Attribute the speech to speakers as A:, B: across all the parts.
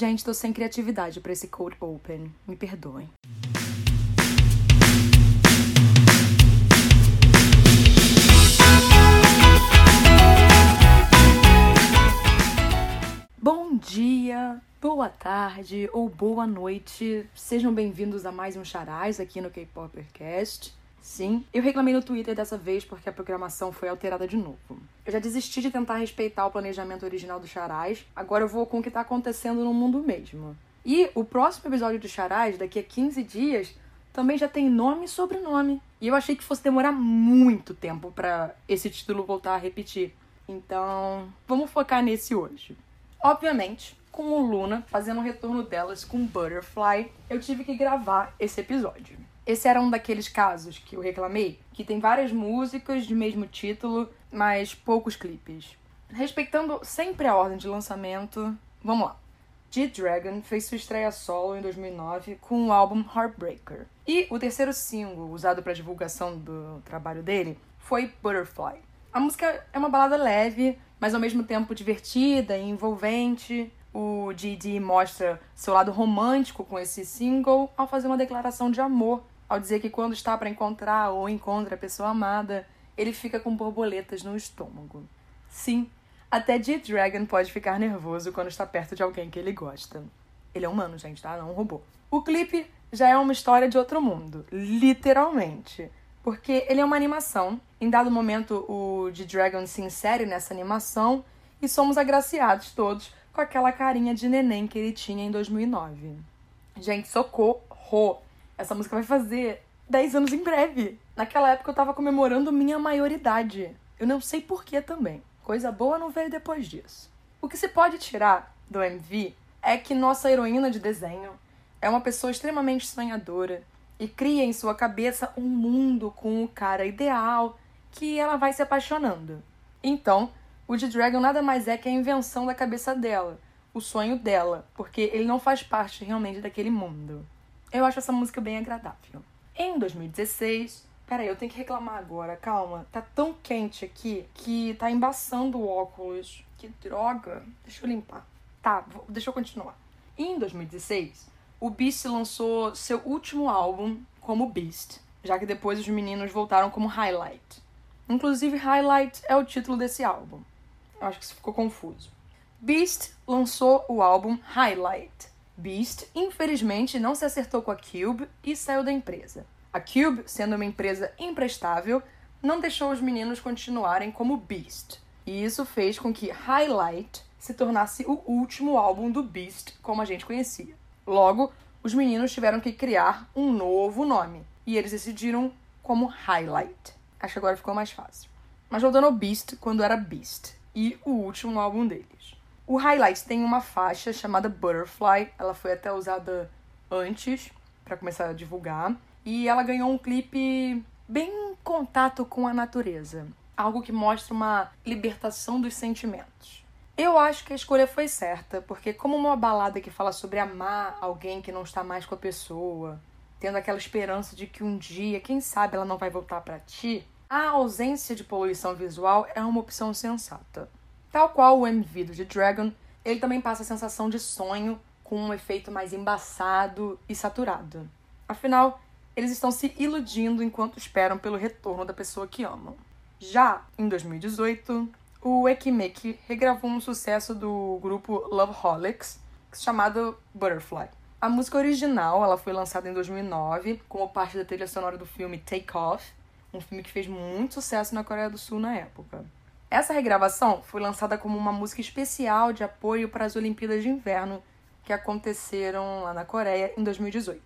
A: Gente, tô sem criatividade para esse cold open. Me perdoem. Bom dia, boa tarde ou boa noite. Sejam bem-vindos a mais um Charais aqui no K-Poppercast. Sim, eu reclamei no Twitter dessa vez porque a programação foi alterada de novo. Eu já desisti de tentar respeitar o planejamento original do Charais, agora eu vou com o que tá acontecendo no mundo mesmo. E o próximo episódio do Charais, daqui a 15 dias, também já tem nome e sobrenome. E eu achei que fosse demorar muito tempo para esse título voltar a repetir. Então, vamos focar nesse hoje. Obviamente, com o Luna fazendo o retorno delas com Butterfly, eu tive que gravar esse episódio. Esse era um daqueles casos que eu reclamei, que tem várias músicas de mesmo título, mas poucos clipes. Respeitando sempre a ordem de lançamento, vamos lá. G-Dragon fez sua estreia solo em 2009 com o álbum Heartbreaker. E o terceiro single usado para divulgação do trabalho dele foi Butterfly. A música é uma balada leve, mas ao mesmo tempo divertida e envolvente. O Didi mostra seu lado romântico com esse single ao fazer uma declaração de amor ao dizer que quando está para encontrar ou encontra a pessoa amada, ele fica com borboletas no estômago. Sim, até G-Dragon pode ficar nervoso quando está perto de alguém que ele gosta. Ele é humano, gente, tá? Não um robô. O clipe já é uma história de outro mundo, literalmente. Porque ele é uma animação. Em dado momento, o G-Dragon se insere nessa animação e somos agraciados todos com aquela carinha de neném que ele tinha em 2009. Gente, socorro! Essa música vai fazer 10 anos em breve. Naquela época eu tava comemorando minha maioridade. Eu não sei porquê também. Coisa boa não veio depois disso. O que se pode tirar do MV é que nossa heroína de desenho é uma pessoa extremamente sonhadora e cria em sua cabeça um mundo com o cara ideal que ela vai se apaixonando. Então, o de Dragon nada mais é que a invenção da cabeça dela, o sonho dela, porque ele não faz parte realmente daquele mundo. Eu acho essa música bem agradável. Em 2016, peraí, eu tenho que reclamar agora, calma. Tá tão quente aqui que tá embaçando o óculos. Que droga. Deixa eu limpar. Tá, vou, deixa eu continuar. Em 2016, o Beast lançou seu último álbum como Beast, já que depois os meninos voltaram como Highlight. Inclusive, Highlight é o título desse álbum. Acho que isso ficou confuso. Beast lançou o álbum Highlight, Beast, infelizmente, não se acertou com a Cube e saiu da empresa. A Cube, sendo uma empresa imprestável, não deixou os meninos continuarem como Beast. E isso fez com que Highlight se tornasse o último álbum do Beast como a gente conhecia. Logo, os meninos tiveram que criar um novo nome. E eles decidiram como Highlight. Acho que agora ficou mais fácil. Mas voltando ao Beast quando era Beast. E o último álbum deles. O Highlights tem uma faixa chamada Butterfly, ela foi até usada antes para começar a divulgar, e ela ganhou um clipe bem em contato com a natureza, algo que mostra uma libertação dos sentimentos. Eu acho que a escolha foi certa, porque como uma balada que fala sobre amar alguém que não está mais com a pessoa, tendo aquela esperança de que um dia, quem sabe, ela não vai voltar para ti, a ausência de poluição visual é uma opção sensata. Tal qual o MV do The Dragon, ele também passa a sensação de sonho com um efeito mais embaçado e saturado. Afinal, eles estão se iludindo enquanto esperam pelo retorno da pessoa que amam. Já em 2018, o Ekimeki regravou um sucesso do grupo Loveholics, chamado Butterfly. A música original ela foi lançada em 2009 como parte da trilha sonora do filme Take Off, um filme que fez muito sucesso na Coreia do Sul na época. Essa regravação foi lançada como uma música especial de apoio para as Olimpíadas de Inverno que aconteceram lá na Coreia em 2018.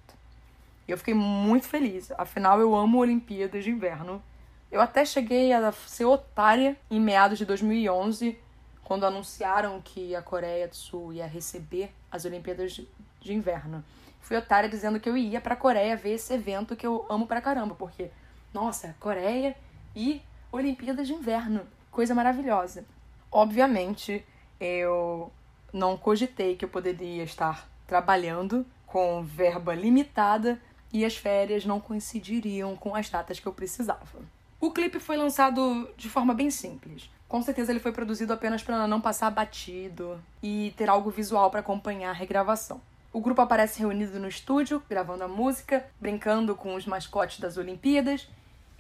A: E eu fiquei muito feliz, afinal eu amo Olimpíadas de Inverno. Eu até cheguei a ser otária em meados de 2011, quando anunciaram que a Coreia do Sul ia receber as Olimpíadas de Inverno. Fui otária dizendo que eu ia pra Coreia ver esse evento que eu amo pra caramba, porque, nossa, Coreia e Olimpíadas de Inverno coisa maravilhosa. Obviamente, eu não cogitei que eu poderia estar trabalhando com verba limitada e as férias não coincidiriam com as datas que eu precisava. O clipe foi lançado de forma bem simples, Com certeza ele foi produzido apenas para não passar batido e ter algo visual para acompanhar a regravação. O grupo aparece reunido no estúdio, gravando a música, brincando com os mascotes das Olimpíadas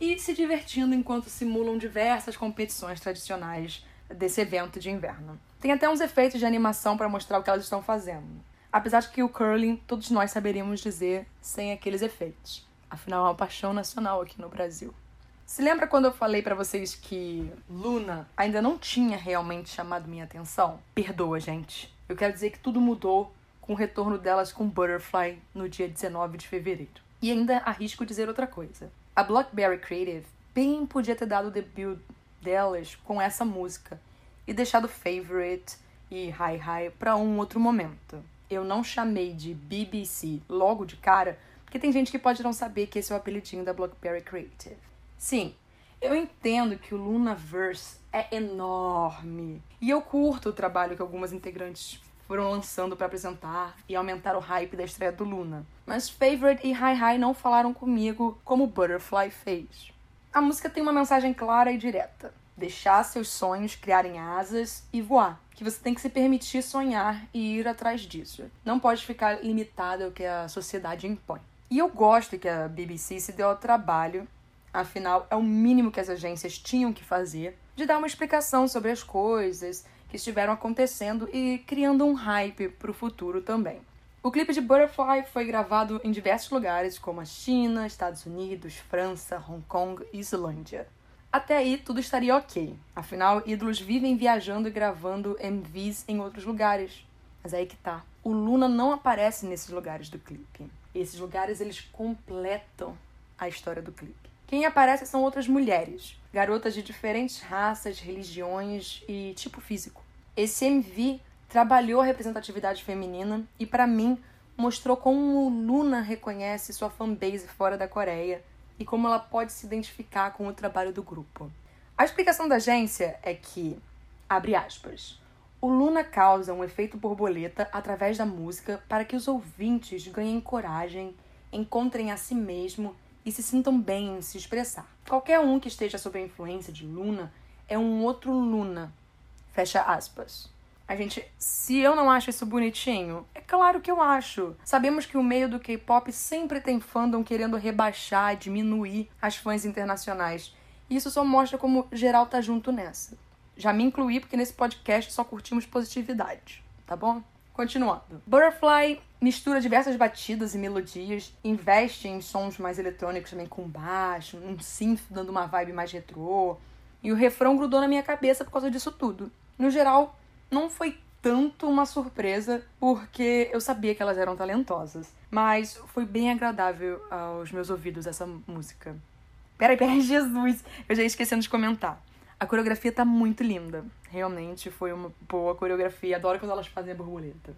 A: e se divertindo enquanto simulam diversas competições tradicionais desse evento de inverno. Tem até uns efeitos de animação para mostrar o que elas estão fazendo. Apesar de que o curling todos nós saberíamos dizer sem aqueles efeitos. Afinal, é uma paixão nacional aqui no Brasil. Se lembra quando eu falei para vocês que Luna ainda não tinha realmente chamado minha atenção? Perdoa, gente. Eu quero dizer que tudo mudou com o retorno delas com Butterfly no dia 19 de fevereiro. E ainda arrisco dizer outra coisa. A Blackberry Creative bem podia ter dado o debut delas com essa música e deixado Favorite e Hi Hi para um outro momento. Eu não chamei de BBC logo de cara, porque tem gente que pode não saber que esse é o apelidinho da Blackberry Creative. Sim, eu entendo que o Lunaverse é enorme e eu curto o trabalho que algumas integrantes foram lançando para apresentar e aumentar o hype da estreia do Luna. Mas Favorite e Hi Hi não falaram comigo como Butterfly fez. A música tem uma mensagem clara e direta deixar seus sonhos criarem asas e voar. Que você tem que se permitir sonhar e ir atrás disso. Não pode ficar limitado ao que a sociedade impõe. E eu gosto que a BBC se deu ao trabalho, afinal, é o mínimo que as agências tinham que fazer, de dar uma explicação sobre as coisas que estiveram acontecendo e criando um hype para o futuro também. O clipe de Butterfly foi gravado em diversos lugares, como a China, Estados Unidos, França, Hong Kong e Islândia. Até aí tudo estaria ok. Afinal, ídolos vivem viajando e gravando MVs em outros lugares. Mas aí que tá. O Luna não aparece nesses lugares do clipe. Esses lugares eles completam a história do clipe. Quem aparece são outras mulheres, garotas de diferentes raças, religiões e tipo físico. Esse MV trabalhou a representatividade feminina e para mim mostrou como o Luna reconhece sua fanbase fora da Coreia e como ela pode se identificar com o trabalho do grupo. A explicação da agência é que, abre aspas, o Luna causa um efeito borboleta através da música para que os ouvintes ganhem coragem, encontrem a si mesmo e se sintam bem em se expressar. Qualquer um que esteja sob a influência de Luna é um outro Luna. Fecha aspas. A gente, se eu não acho isso bonitinho, é claro que eu acho. Sabemos que o meio do K-pop sempre tem fandom querendo rebaixar, diminuir as fãs internacionais. E isso só mostra como geral tá junto nessa. Já me incluí porque nesse podcast só curtimos positividade, tá bom? Continuando. Butterfly mistura diversas batidas e melodias, investe em sons mais eletrônicos também com baixo, um synth dando uma vibe mais retrô. E o refrão grudou na minha cabeça por causa disso tudo. No geral, não foi tanto uma surpresa, porque eu sabia que elas eram talentosas. Mas foi bem agradável aos meus ouvidos essa música. Peraí, peraí, Jesus! Eu já ia esquecendo de comentar. A coreografia tá muito linda. Realmente foi uma boa coreografia. Adoro quando elas fazem a borboleta.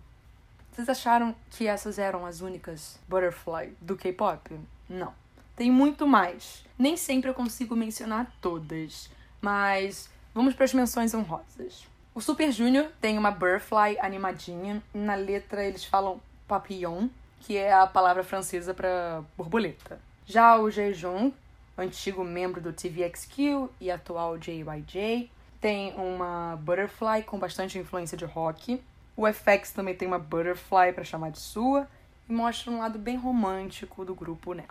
A: Vocês acharam que essas eram as únicas butterfly do K-pop? Não. Tem muito mais. Nem sempre eu consigo mencionar todas, mas vamos para as menções honrosas. O Super Junior tem uma Butterfly animadinha. Na letra eles falam papillon, que é a palavra francesa para borboleta. Já o Jejong, antigo membro do TVXQ e atual JYJ, tem uma Butterfly com bastante influência de rock. O FX também tem uma Butterfly para chamar de sua e mostra um lado bem romântico do grupo Neo.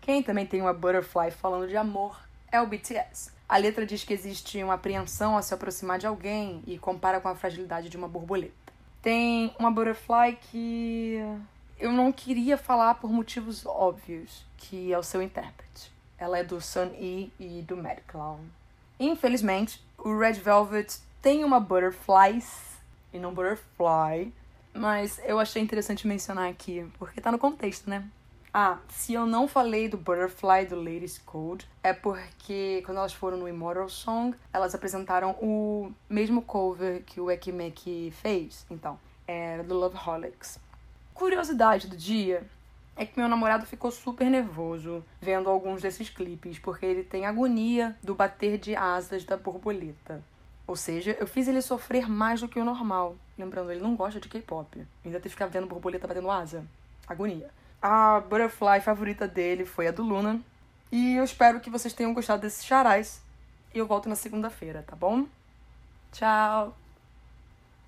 A: Quem também tem uma Butterfly falando de amor é o BTS. A letra diz que existe uma apreensão a se aproximar de alguém e compara com a fragilidade de uma borboleta. Tem uma butterfly que eu não queria falar por motivos óbvios, que é o seu intérprete. Ela é do Sun E e do Mad Clown. Infelizmente, o Red Velvet tem uma butterflies e não butterfly, mas eu achei interessante mencionar aqui, porque tá no contexto, né? Ah, se eu não falei do Butterfly do Ladies Code, é porque quando elas foram no Immortal Song, elas apresentaram o mesmo cover que o Ekimeki fez. Então, era do Loveholics. Curiosidade do dia é que meu namorado ficou super nervoso vendo alguns desses clipes, porque ele tem agonia do bater de asas da borboleta. Ou seja, eu fiz ele sofrer mais do que o normal. Lembrando, ele não gosta de K-pop. Ainda tem que ficar vendo borboleta batendo asa. Agonia. A butterfly favorita dele foi a do Luna. E eu espero que vocês tenham gostado desses charais. E eu volto na segunda-feira, tá bom? Tchau!